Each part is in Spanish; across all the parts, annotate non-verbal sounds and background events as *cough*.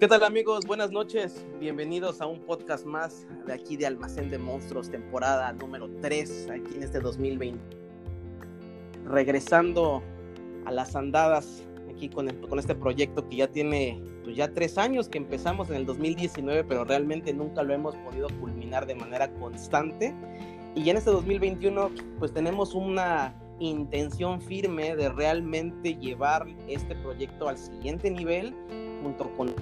¿Qué tal amigos? Buenas noches. Bienvenidos a un podcast más de aquí de Almacén de Monstruos, temporada número 3, aquí en este 2020. Regresando a las andadas aquí con, con este proyecto que ya tiene pues ya tres años que empezamos en el 2019, pero realmente nunca lo hemos podido culminar de manera constante. Y en este 2021 pues tenemos una intención firme de realmente llevar este proyecto al siguiente nivel junto con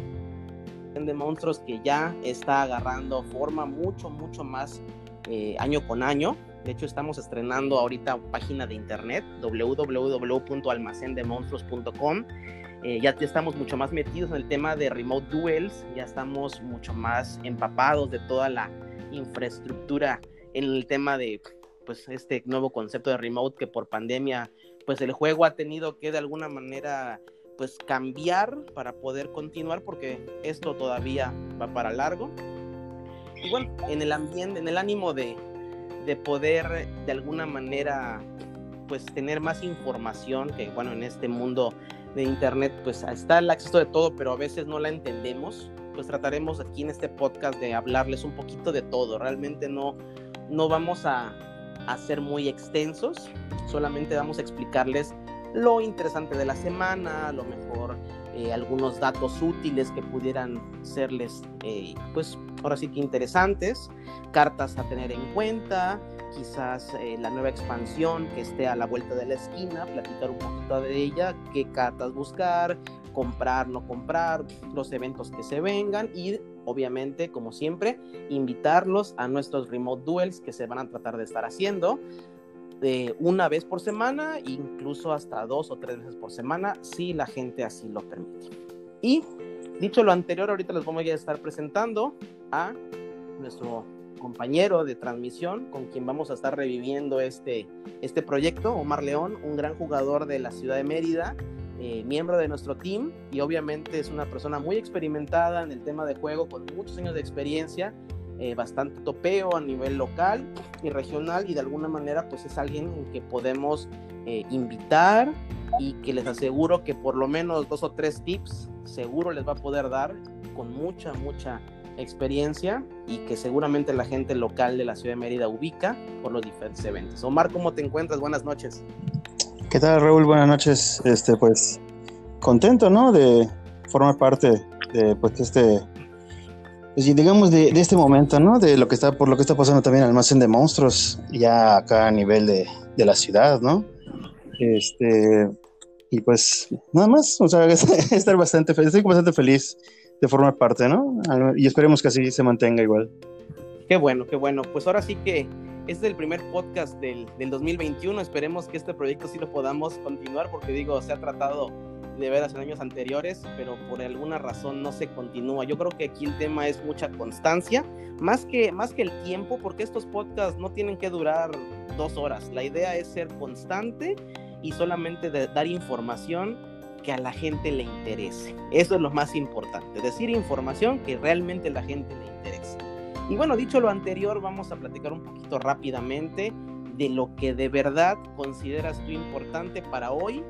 de monstruos que ya está agarrando forma mucho, mucho más eh, año con año. De hecho, estamos estrenando ahorita página de internet www.almacendemonstruos.com. Eh, ya, estamos mucho más metidos en el tema de remote duels, ya estamos mucho más empapados de toda la infraestructura en el tema de pues este nuevo concepto de remote que por pandemia pues el juego ha tenido que de alguna manera pues cambiar para poder continuar porque esto todavía va para largo. Y bueno, en el ambiente, en el ánimo de, de poder de alguna manera pues tener más información, que bueno, en este mundo de internet pues está el acceso de todo, pero a veces no la entendemos, pues trataremos aquí en este podcast de hablarles un poquito de todo. Realmente no, no vamos a, a ser muy extensos, solamente vamos a explicarles lo interesante de la semana, a lo mejor eh, algunos datos útiles que pudieran serles, eh, pues ahora sí que interesantes, cartas a tener en cuenta, quizás eh, la nueva expansión que esté a la vuelta de la esquina, platicar un poquito de ella, qué cartas buscar, comprar, no comprar, los eventos que se vengan y obviamente, como siempre, invitarlos a nuestros remote duels que se van a tratar de estar haciendo de una vez por semana, incluso hasta dos o tres veces por semana, si la gente así lo permite. Y dicho lo anterior, ahorita les vamos a estar presentando a nuestro compañero de transmisión con quien vamos a estar reviviendo este, este proyecto, Omar León, un gran jugador de la ciudad de Mérida, eh, miembro de nuestro team y obviamente es una persona muy experimentada en el tema de juego, con muchos años de experiencia eh, bastante topeo a nivel local y regional y de alguna manera pues es alguien que podemos eh, invitar y que les aseguro que por lo menos dos o tres tips seguro les va a poder dar con mucha, mucha experiencia y que seguramente la gente local de la ciudad de Mérida ubica por los diferentes eventos. Omar, ¿cómo te encuentras? Buenas noches. ¿Qué tal, Raúl? Buenas noches. Este, pues, contento, ¿no? De formar parte de, pues, este pues, digamos de, este momento, ¿no? De lo que está, por lo que está pasando también Almacén de Monstruos, ya acá a nivel de, la ciudad, ¿no? Este, y pues nada más, o sea, *laughs* estar bastante feliz, estoy bastante feliz de formar parte, ¿no? Y esperemos que así se mantenga igual. Qué bueno, qué bueno. Pues ahora sí que este es el primer podcast del, del 2021. Esperemos que este proyecto sí lo podamos continuar porque digo, se ha tratado de veras en años anteriores, pero por alguna razón no se continúa. Yo creo que aquí el tema es mucha constancia, más que, más que el tiempo, porque estos podcasts no tienen que durar dos horas. La idea es ser constante y solamente dar información que a la gente le interese. Eso es lo más importante, decir información que realmente la gente le interese. Y bueno, dicho lo anterior, vamos a platicar un poquito rápidamente de lo que de verdad consideras tú importante para hoy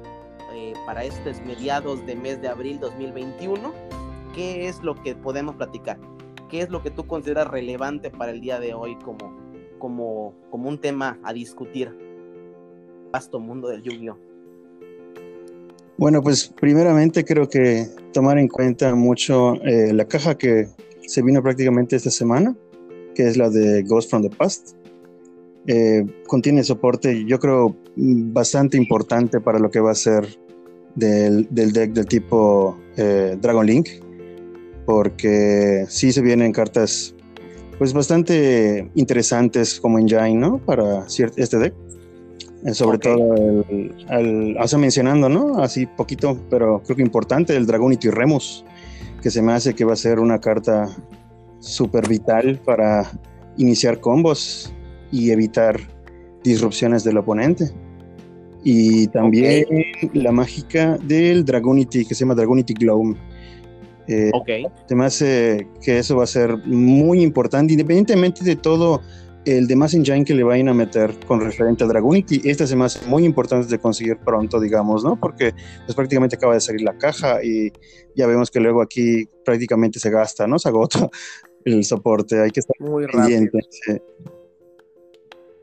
eh, para estos mediados de mes de abril 2021. ¿Qué es lo que podemos platicar? ¿Qué es lo que tú consideras relevante para el día de hoy como, como, como un tema a discutir? Vasto mundo del yu Bueno, pues primeramente creo que tomar en cuenta mucho eh, la caja que se vino prácticamente esta semana, que es la de Ghost from the Past. Eh, contiene soporte, yo creo, bastante importante para lo que va a ser del, deck del tipo eh, Dragon Link, porque sí se vienen cartas pues bastante interesantes como engine, ¿no? Para este deck. Eh, sobre todo, el, el, mencionando, ¿no? Así poquito, pero creo que importante, el Dragonity Remus, que se me hace que va a ser una carta súper vital para iniciar combos y evitar disrupciones del oponente. Y también la mágica del Dragonity, que se llama Dragonity Gloom. Eh, ok. Se me hace que eso va a ser muy importante, independientemente de todo el demás engine que le vayan a meter con referente a Dragonity, este se me hace muy importante de conseguir pronto, digamos, ¿no? Porque pues prácticamente acaba de salir la caja y ya vemos que luego aquí prácticamente se gasta, ¿no? Se agota *laughs* el soporte, hay que estar muy pendiente.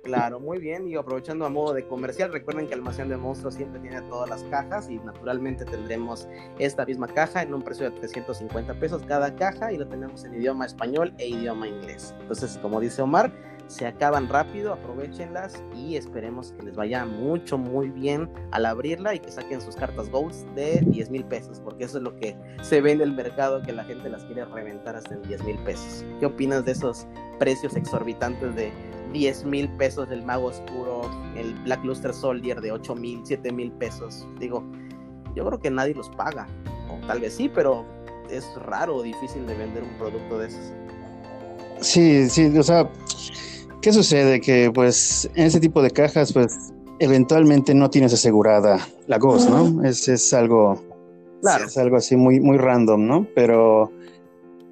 Claro, muy bien. Y aprovechando a modo de comercial, recuerden que Almacén de Monstruos siempre tiene todas las cajas y naturalmente tendremos esta misma caja en un precio de 350 pesos cada caja y lo tenemos en idioma español e idioma inglés. Entonces, como dice Omar, se acaban rápido, aprovechenlas y esperemos que les vaya mucho, muy bien al abrirla y que saquen sus cartas Ghost de 10 mil pesos, porque eso es lo que se ve en el mercado, que la gente las quiere reventar hasta en 10 mil pesos. ¿Qué opinas de esos precios exorbitantes de 10 mil pesos del Mago Oscuro, el Black Luster Soldier de 8 mil, 7 mil pesos? Digo, yo creo que nadie los paga, o tal vez sí, pero es raro o difícil de vender un producto de esos. Sí, sí, o sea, ¿Qué sucede? Que pues en ese tipo de cajas, pues eventualmente no tienes asegurada la Ghost, ¿no? Es, es algo, claro. es algo así muy, muy random, ¿no? Pero...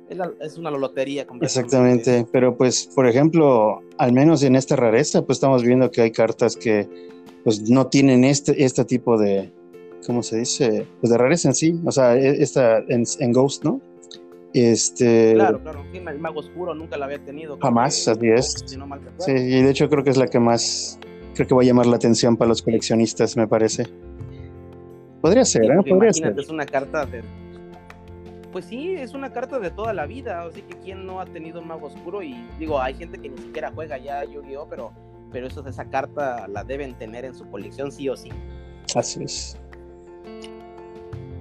Es, una lotería. Exactamente, pero pues, por ejemplo, al menos en esta rareza, pues estamos viendo que hay cartas que pues no tienen este, este tipo de, ¿cómo se dice? Pues de rareza en sí, o sea, e, esta en, en Ghost, ¿no? Este, claro, claro, el mago oscuro nunca la había tenido. Jamás, así es. sí, y de hecho creo que es la que más, creo que va a llamar la atención para los coleccionistas, me parece. Podría ser, ¿eh? Podría ser. Es una carta de... Pues sí, es una carta de toda la vida, así que quién no ha tenido un mago oscuro y digo, hay gente que ni siquiera juega ya Yu-Gi-Oh, pero, pero eso, esa carta la deben tener en su colección sí o sí. Así es.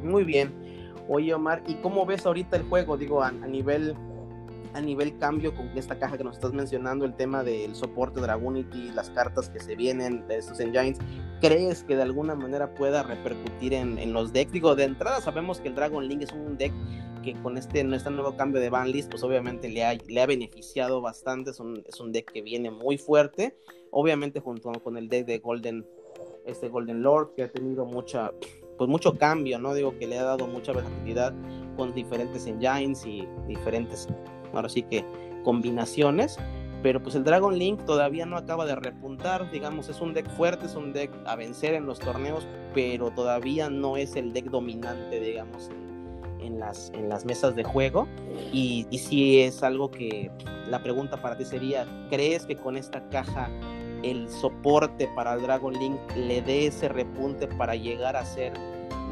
Muy bien. Oye, Omar, ¿y cómo ves ahorita el juego? Digo, a, nivel a nivel cambio con esta caja que nos estás mencionando, el tema del soporte Dragonity, las cartas que se vienen de estos engines, ¿crees que de alguna manera pueda repercutir en, los decks? Digo, de entrada sabemos que el Dragon Link es un deck que con este, este nuevo cambio de banlist, pues obviamente le ha, le ha beneficiado bastante, es un, es un deck que viene muy fuerte, obviamente junto con el deck de Golden, este Golden Lord, que ha tenido mucha pues mucho cambio, ¿no? Digo que le ha dado mucha versatilidad con diferentes engines y diferentes, ahora sí que combinaciones, pero pues el Dragon Link todavía no acaba de repuntar, digamos, es un deck fuerte, es un deck a vencer en los torneos, pero todavía no es el deck dominante, digamos, en, las, en las mesas de juego. Y, y si es algo que la pregunta para ti sería, ¿crees que con esta caja el soporte para el Dragon Link le dé ese repunte para llegar a ser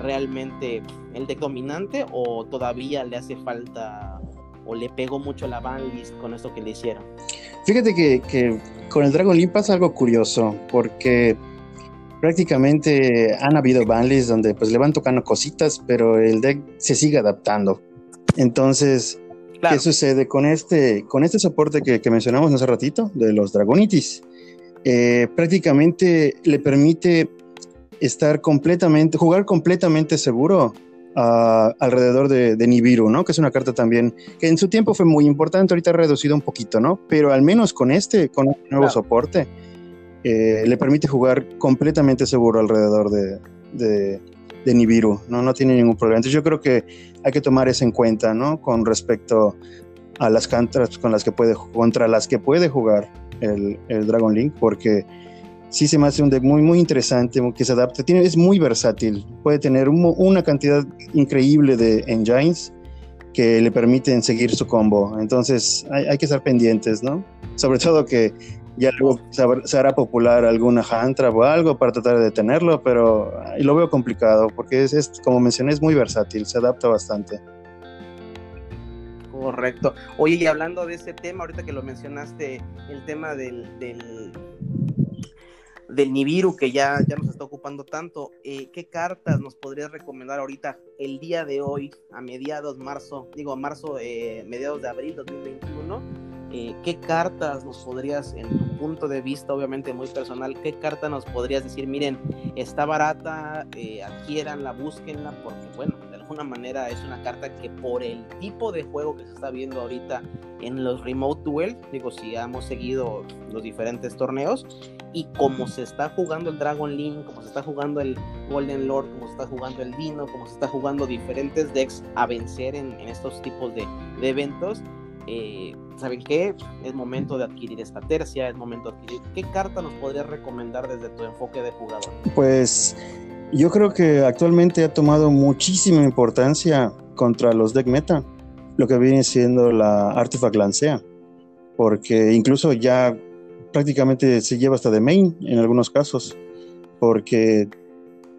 realmente el deck dominante o todavía le hace falta o le pegó mucho la banlist con esto que le hicieron? Fíjate que, con el Dragon Link pasa algo curioso porque prácticamente han habido banlists donde pues le van tocando cositas pero el deck se sigue adaptando. Entonces, ¿qué sucede con este, con este soporte que, que mencionamos hace ratito de los Dragonitis? Eh, prácticamente le permite estar completamente, jugar completamente seguro uh, alrededor de, Nibiru, ¿no? Que es una carta también que en su tiempo fue muy importante, ahorita ha reducido un poquito, ¿no? Pero al menos con este, con este nuevo soporte, eh, le permite jugar completamente seguro alrededor de, de, de, Nibiru, ¿no? No tiene ningún problema. Entonces yo creo que hay que tomar eso en cuenta, ¿no? Con respecto a las cartas con las que puede, contra las que puede jugar el, Dragon Link, porque sí se me hace un deck muy, muy interesante, que se adapta, tiene, es muy versátil, puede tener una cantidad increíble de engines que le permiten seguir su combo, entonces hay, que estar pendientes, ¿no? Sobre todo que ya luego se, hará popular alguna Hantra o algo para tratar de detenerlo, pero lo veo complicado, porque es, es, como mencioné, es muy versátil, se adapta bastante. Correcto. Oye, y hablando de ese tema, ahorita que lo mencionaste, el tema del, del, Nibiru que ya, ya nos está ocupando tanto, eh, ¿qué cartas nos podrías recomendar ahorita el día de hoy, a mediados marzo, digo marzo, eh, mediados de abril 2021? Eh, ¿Qué cartas nos podrías, en tu punto de vista, obviamente muy personal, qué carta nos podrías decir, miren, está barata, adquieranla, búsquenla, porque bueno, alguna manera es una carta que por el tipo de juego que se está viendo ahorita en los Remote Duel, digo, si hemos seguido los diferentes torneos, y como se está jugando el Dragon Link, como se está jugando el Golden Lord, como se está jugando el Dino, como se está jugando diferentes decks a vencer en, estos tipos de, eventos, eh, ¿saben qué? Es momento de adquirir esta tercia, es momento de adquirir. ¿Qué carta nos podrías recomendar desde tu enfoque de jugador? Pues yo creo que actualmente ha tomado muchísima importancia contra los deck meta, lo que viene siendo la Artifact Lancea, porque incluso ya prácticamente se lleva hasta de main en algunos casos, porque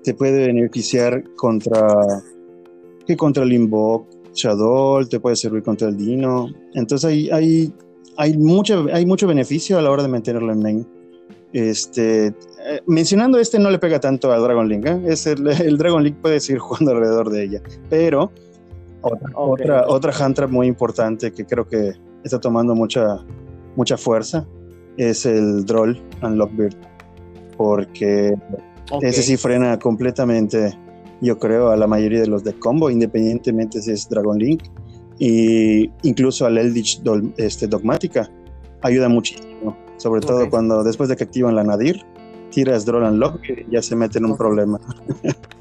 te puede beneficiar contra que contra el Invoke, Shadow, te puede servir contra el Dino. Entonces hay, hay, hay, mucho, hay mucho beneficio a la hora de mantenerlo en main. Este, eh, mencionando este no le pega tanto a Dragon Link, ¿eh? es el, el, Dragon Link puede seguir *laughs* jugando alrededor de ella, pero otra, okay. otra, otra hand trap muy importante que creo que está tomando mucha, mucha fuerza es el Droll and Lockbeard, porque okay. ese sí frena completamente, yo creo, a la mayoría de los de combo, independientemente si es Dragon Link, y incluso al Eldritch este, Dogmática, ayuda muchísimo, sobre okay. todo cuando después de que activan la Nadir, tiras Droll and y ya se mete en un problema. *laughs*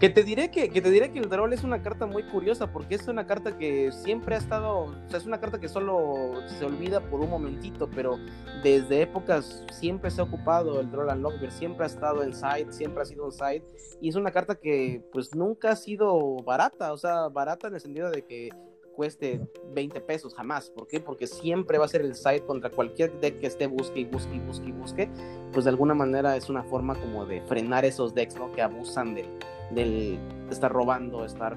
Que te diré que, que te diré que el Droll es una carta muy curiosa porque es una carta que siempre ha estado, o sea, es una carta que solo se olvida por un momentito, pero desde épocas siempre se ha ocupado el Droll and Lockbeard, siempre ha estado en side, siempre ha sido en side, y es una carta que pues nunca ha sido barata, o sea, barata en el sentido de que cueste 20 pesos jamás. ¿Por qué? Porque siempre va a ser el side contra cualquier deck que esté busque y busque y busque y busque. Pues de alguna manera es una forma como de frenar esos decks, ¿no? Que abusan de, del estar robando, estar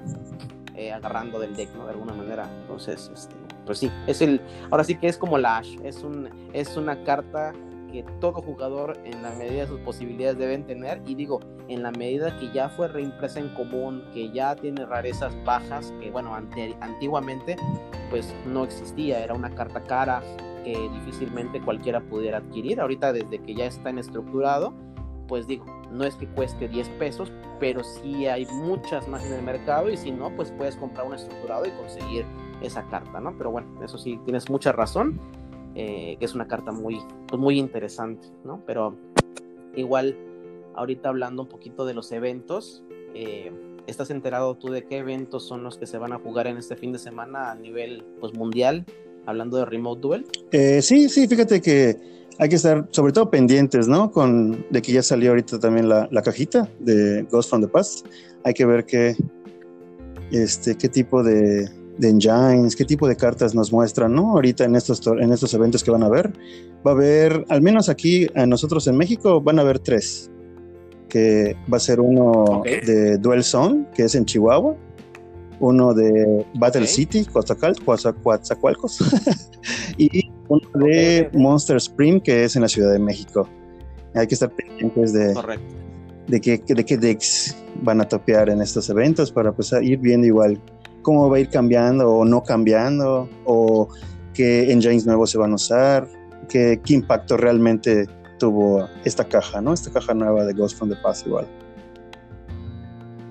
eh, agarrando del deck, ¿no? De alguna manera. Entonces, este, pues sí, es el, ahora sí que es como la Ash, es, un, es una carta que todo jugador en la medida de sus posibilidades deben tener y digo, en la medida que ya fue reimpresa en común, que ya tiene rarezas bajas, que bueno, ante, antiguamente pues no existía, era una carta cara que difícilmente cualquiera pudiera adquirir, ahorita desde que ya está en estructurado, pues digo, no es que cueste 10 pesos, pero sí hay muchas más en el mercado y si no, pues puedes comprar un estructurado y conseguir esa carta, ¿no? Pero bueno, eso sí, tienes mucha razón, eh, que es una carta muy, pues muy interesante, ¿no? Pero igual, ahorita hablando un poquito de los eventos, eh, ¿estás enterado tú de qué eventos son los que se van a jugar en este fin de semana a nivel pues, mundial, hablando de Remote Duel? Eh, sí, sí, fíjate que hay que estar sobre todo pendientes, ¿no? Con de que ya salió ahorita también la, la cajita de Ghost from the Past. Hay que ver qué, este, qué tipo de, de engines, qué tipo de cartas nos muestran, ¿no? Ahorita en estos, en estos eventos que van a ver, va a haber, al menos aquí a nosotros en México, van a haber tres, que va a ser uno okay. de Duel Zone, que es en Chihuahua, uno de Battle okay. City, Coatzacoalcos, *laughs* y uno de Monster Spring, que es en la Ciudad de México. Hay que estar pendientes de, Correcto. de, qué, de qué decks van a topear en estos eventos para pues, ir viendo igual cómo va a ir cambiando o no cambiando, o qué engines nuevos se van a usar, qué, qué impacto realmente tuvo esta caja, ¿no? Esta caja nueva de Ghost from the Past igual.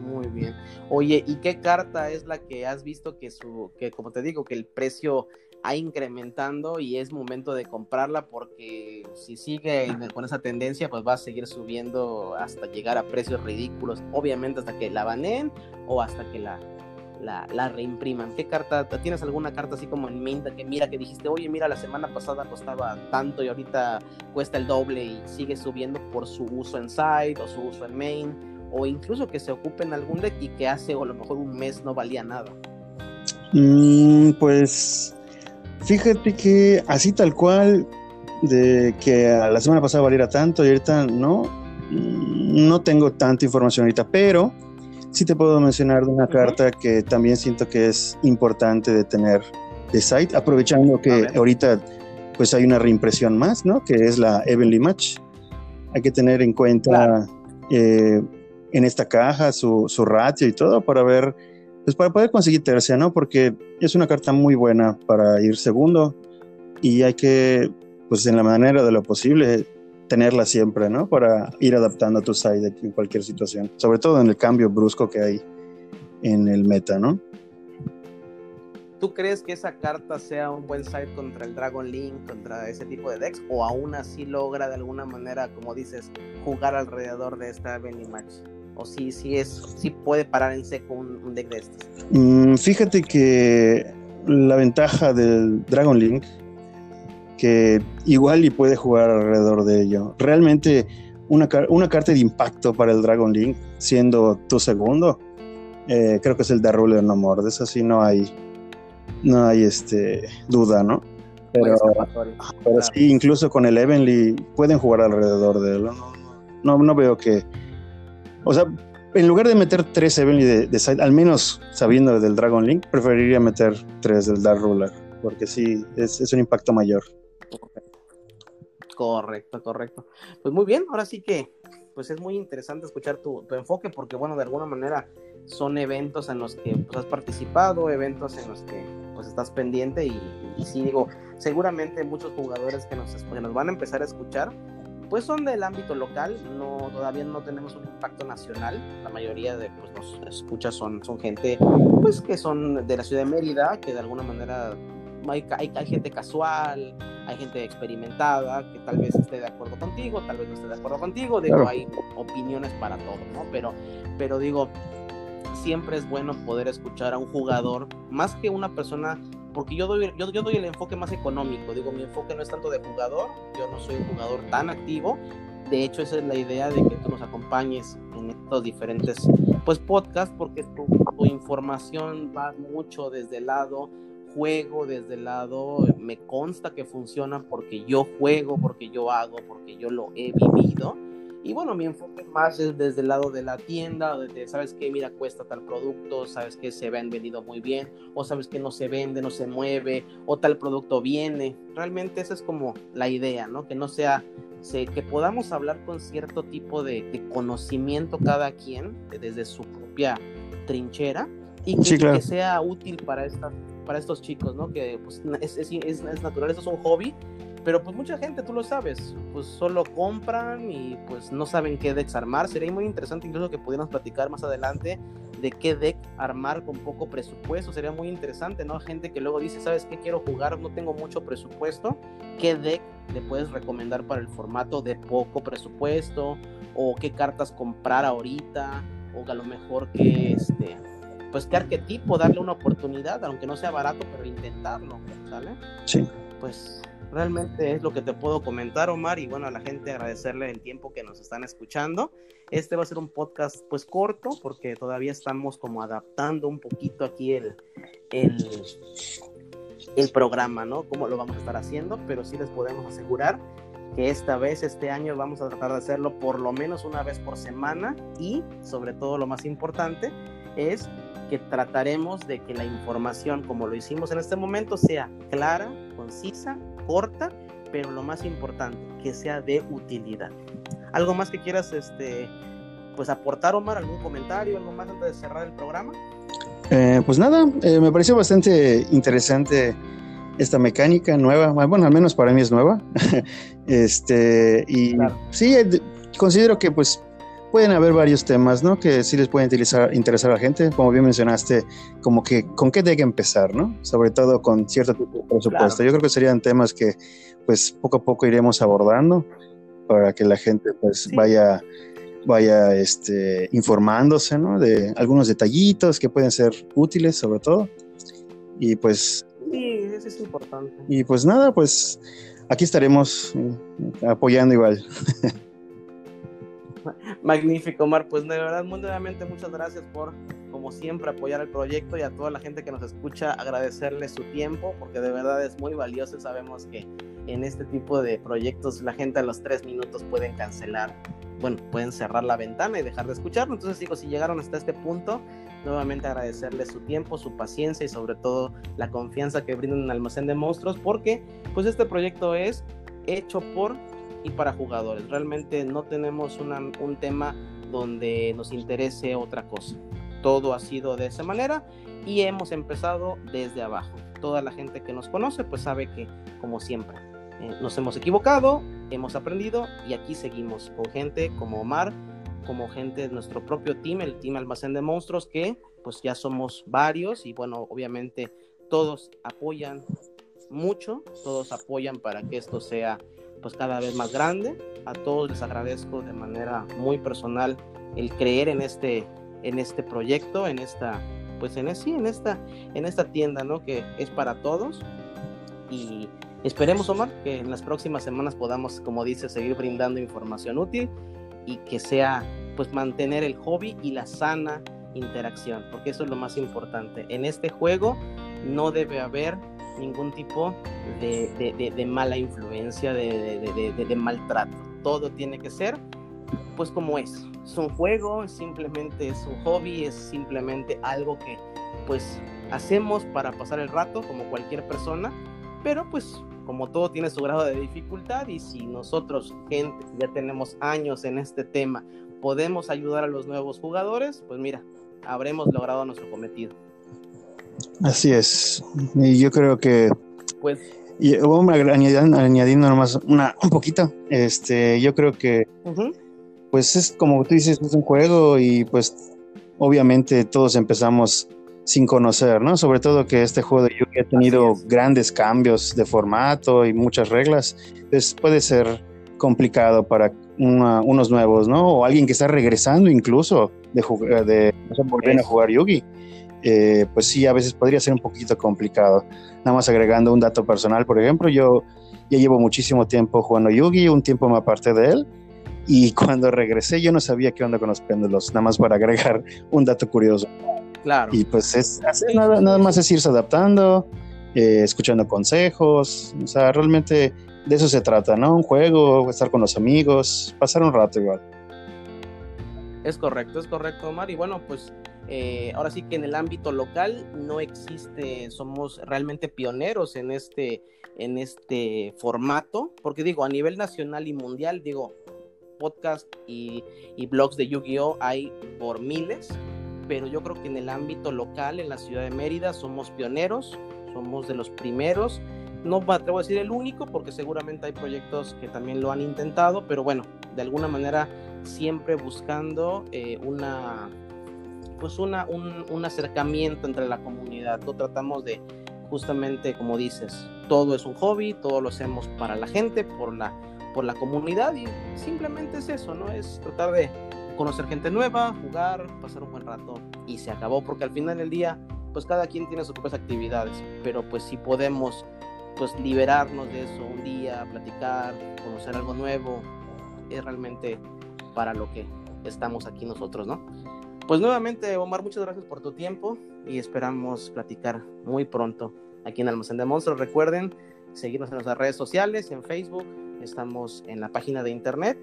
Muy bien. Oye, ¿y qué carta es la que has visto que su, que como te digo, que el precio ha incrementando y es momento de comprarla porque si sigue con esa tendencia pues va a seguir subiendo hasta llegar a precios ridículos, obviamente hasta que la baneen o hasta que la, la, reimpriman. ¿Qué carta? ¿Tienes alguna carta así como en mente que mira que dijiste, oye, mira, la semana pasada costaba tanto y ahorita cuesta el doble y sigue subiendo por su uso en side o su uso en main? O incluso que se ocupe en algún deck y que hace o a lo mejor un mes no valía nada. Mm, pues fíjate que así tal cual, de que a la semana pasada valiera tanto y ahorita no, no tengo tanta información ahorita, pero sí te puedo mencionar de una carta que también siento que es importante de tener de site, aprovechando que ahorita pues hay una reimpresión más, ¿no? Que es la Evenly Match. Hay que tener en cuenta claro. eh, en esta caja su, su, ratio y todo para ver, pues para poder conseguir tercia, ¿no? Porque es una carta muy buena para ir segundo y hay que, pues en la manera de lo posible, tenerla siempre, ¿no? Para ir adaptando a tu side en cualquier situación, sobre todo en el cambio brusco que hay en el meta, ¿no? ¿Tú crees que esa carta sea un buen side contra el Dragon Link, contra ese tipo de decks? ¿O aún así logra de alguna manera, como dices, jugar alrededor de esta Benny Match? ¿O sí, sí, es, sí puede parar en seco un, un deck de estos? Mm, fíjate que la ventaja del Dragon Link, que igual y puede jugar alrededor de ello. Realmente una, una carta de impacto para el Dragon Link, siendo tu segundo, eh, creo que es el de Ruler No More. De eso sí no hay, no hay este, duda, ¿no? Pero, pero sí, incluso con el Evenly pueden jugar alrededor de él. No, no, veo que. O sea, en lugar de meter tres Evenly de, side, al menos sabiendo del Dragon Link, preferiría meter tres del Dark Ruler, porque sí, es, es un impacto mayor. Correcto, correcto. Pues muy bien, ahora sí que pues es muy interesante escuchar tu, enfoque porque bueno, de alguna manera son eventos en los que pues, has participado, eventos en los que pues estás pendiente y, sí digo, seguramente muchos jugadores que nos, que nos van a empezar a escuchar pues son del ámbito local, no, todavía no tenemos un impacto nacional, la mayoría de pues, nos escuchas son, son gente pues que son de la ciudad de Mérida, que de alguna manera hay, hay, gente casual, hay gente experimentada que tal vez esté de acuerdo contigo, tal vez no esté de acuerdo contigo, digo, hay opiniones para todo, ¿no? Pero, pero digo, siempre es bueno poder escuchar a un jugador, más que una persona, porque yo doy, yo, yo doy el enfoque más económico, digo, mi enfoque no es tanto de jugador, yo no soy un jugador tan activo, de hecho esa es la idea de que tú nos acompañes en estos diferentes pues podcasts, porque tu, tu información va mucho desde el lado juego desde el lado, me consta que funciona porque yo juego, porque yo hago, porque yo lo he vivido. Y bueno, mi enfoque más es desde el lado de la tienda, desde, sabes que, mira, cuesta tal producto, sabes que se ven vendido muy bien, o sabes que no se vende, no se mueve, o tal producto viene. Realmente esa es como la idea, ¿no? Que no sea, que podamos hablar con cierto tipo de, conocimiento cada quien, desde su propia trinchera, y que, que sea útil para estas para estos chicos, ¿no? Que pues, es, es, es, natural, eso es un hobby, pero pues mucha gente, tú lo sabes, pues solo compran y pues no saben qué decks armar. Sería muy interesante incluso que pudiéramos platicar más adelante de qué deck armar con poco presupuesto. Sería muy interesante, ¿no? Gente que luego dice, ¿sabes qué quiero jugar? No tengo mucho presupuesto. ¿Qué deck le puedes recomendar para el formato de poco presupuesto? ¿O qué cartas comprar ahorita? O a lo mejor que este pues qué arquetipo darle una oportunidad, aunque no sea barato, pero intentarlo, ¿sale? Sí. Pues realmente es lo que te puedo comentar, Omar, y bueno, a la gente agradecerle el tiempo que nos están escuchando. Este va a ser un podcast pues corto, porque todavía estamos como adaptando un poquito aquí el, el, el programa, ¿no? Cómo lo vamos a estar haciendo, pero sí les podemos asegurar que esta vez, este año, vamos a tratar de hacerlo por lo menos una vez por semana y, sobre todo, lo más importante es que trataremos de que la información, como lo hicimos en este momento, sea clara, concisa, corta, pero lo más importante, que sea de utilidad. ¿Algo más que quieras este, pues aportar, Omar? ¿Algún comentario, algo más antes de cerrar el programa? Eh, pues nada, eh, me pareció bastante interesante esta mecánica nueva, bueno, al menos para mí es nueva. *laughs* este, y sí, eh, considero que pues pueden haber varios temas, ¿no? Que sí les pueden interesar, interesar a la gente, como bien mencionaste, como que con qué que empezar, ¿no? Sobre todo con cierto tipo de presupuesto. Yo creo que serían temas que, pues, poco a poco iremos abordando para que la gente, pues, vaya vaya este, informándose, ¿no? De algunos detallitos que pueden ser útiles, sobre todo. Y pues... Sí, eso es importante. Y pues nada, pues aquí estaremos eh, apoyando igual. *laughs* Magnífico, Omar. Pues de verdad, muy nuevamente muchas gracias por, como siempre, apoyar el proyecto y a toda la gente que nos escucha, agradecerle su tiempo, porque de verdad es muy valioso. Sabemos que en este tipo de proyectos la gente a los tres minutos pueden cancelar, bueno, pueden cerrar la ventana y dejar de escucharlo. Entonces, digo, si llegaron hasta este punto, nuevamente agradecerle su tiempo, su paciencia y sobre todo la confianza que brindan en Almacén de Monstruos, porque pues este proyecto es hecho por y para jugadores. Realmente no tenemos un tema donde nos interese otra cosa. Todo ha sido de esa manera y hemos empezado desde abajo. Toda la gente que nos conoce pues sabe que como siempre eh, nos hemos equivocado, hemos aprendido y aquí seguimos con gente como Omar, como gente de nuestro propio team, el team Almacén de Monstruos que pues ya somos varios y bueno, obviamente todos apoyan mucho, todos apoyan para que esto sea pues cada vez más grande. A todos les agradezco de manera muy personal el creer en este, en este proyecto, en esta pues en, sí, en, esta, en esta tienda, ¿no? Que es para todos. Y esperemos, Omar, que en las próximas semanas podamos, como dices, seguir brindando información útil y que sea, pues, mantener el hobby y la sana interacción, porque eso es lo más importante. En este juego no debe haber ningún tipo de, mala influencia, de, maltrato. Todo tiene que ser pues como es. Es un juego, simplemente es un hobby, es simplemente algo que pues hacemos para pasar el rato como cualquier persona, pero pues como todo tiene su grado de dificultad y si nosotros, gente ya tenemos años en este tema, podemos ayudar a los nuevos jugadores, pues mira, habremos logrado nuestro cometido. Así es. Y yo creo que. Pues. Y vamos añadiendo, añadiendo nomás una, un poquito. Este, yo creo que. Pues es como tú dices, es un juego y pues obviamente todos empezamos sin conocer, ¿no? Sobre todo que este juego de Yugi ha tenido grandes cambios de formato y muchas reglas. Entonces puede ser complicado para unos nuevos, ¿no? O alguien que está regresando incluso de, de, volver a jugar Yugi. Eh, pues sí, a veces podría ser un poquito complicado. Nada más agregando un dato personal, por ejemplo, yo ya llevo muchísimo tiempo jugando Yugi, un tiempo me aparté de él, y *laughs* cuando regresé yo no sabía qué onda con los péndulos, nada más para agregar un dato curioso. Claro. Y pues es, nada, nada más es irse adaptando, eh, escuchando consejos, o sea, realmente de eso se trata, ¿no? Un juego, estar con los amigos, pasar un rato igual. Es correcto, es correcto, Omar. Y bueno, pues eh, ahora sí que en el ámbito local no existe, somos realmente pioneros en este, en este formato, porque digo, a nivel nacional y mundial, digo, podcast y, y blogs de Yu-Gi-Oh hay por miles, pero yo creo que en el ámbito local, en la ciudad de Mérida, somos pioneros, somos de los primeros. No me atrevo a decir el único, porque seguramente hay proyectos que también lo han intentado, pero bueno, de alguna manera siempre buscando eh, una, pues un, acercamiento entre la comunidad. No tratamos de, justamente como dices, todo es un hobby, todo lo hacemos para la gente, por la, por la comunidad y simplemente es eso, ¿no? Es tratar de conocer gente nueva, jugar, pasar un buen rato y se acabó porque al final del día pues cada quien tiene sus propias actividades, pero pues si podemos pues liberarnos de eso un día, platicar, conocer algo nuevo, es realmente para lo que estamos aquí nosotros, ¿no? Pues nuevamente, Omar, muchas gracias por tu tiempo y esperamos platicar muy pronto aquí en Almacén de Monstruos. Recuerden seguirnos en nuestras redes sociales, en Facebook, estamos en la página de internet.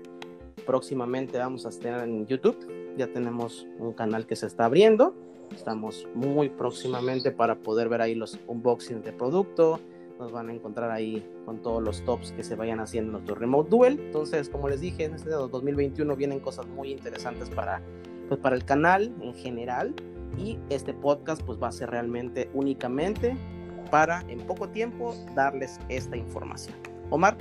Próximamente vamos a estar en YouTube. Ya tenemos un canal que se está abriendo. Estamos muy próximamente para poder ver ahí los unboxings de producto. Nos van a encontrar ahí con todos los tops que se vayan haciendo en nuestro Remote Duel. Entonces, como les dije, en este 2021 vienen cosas muy interesantes para pues para el canal en general y este podcast pues va a ser realmente únicamente para en poco tiempo darles esta información. Omar,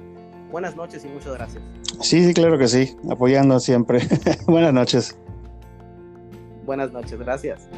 buenas noches y muchas gracias. Sí, sí, claro que sí, apoyando siempre. *laughs* buenas noches. Buenas noches, gracias.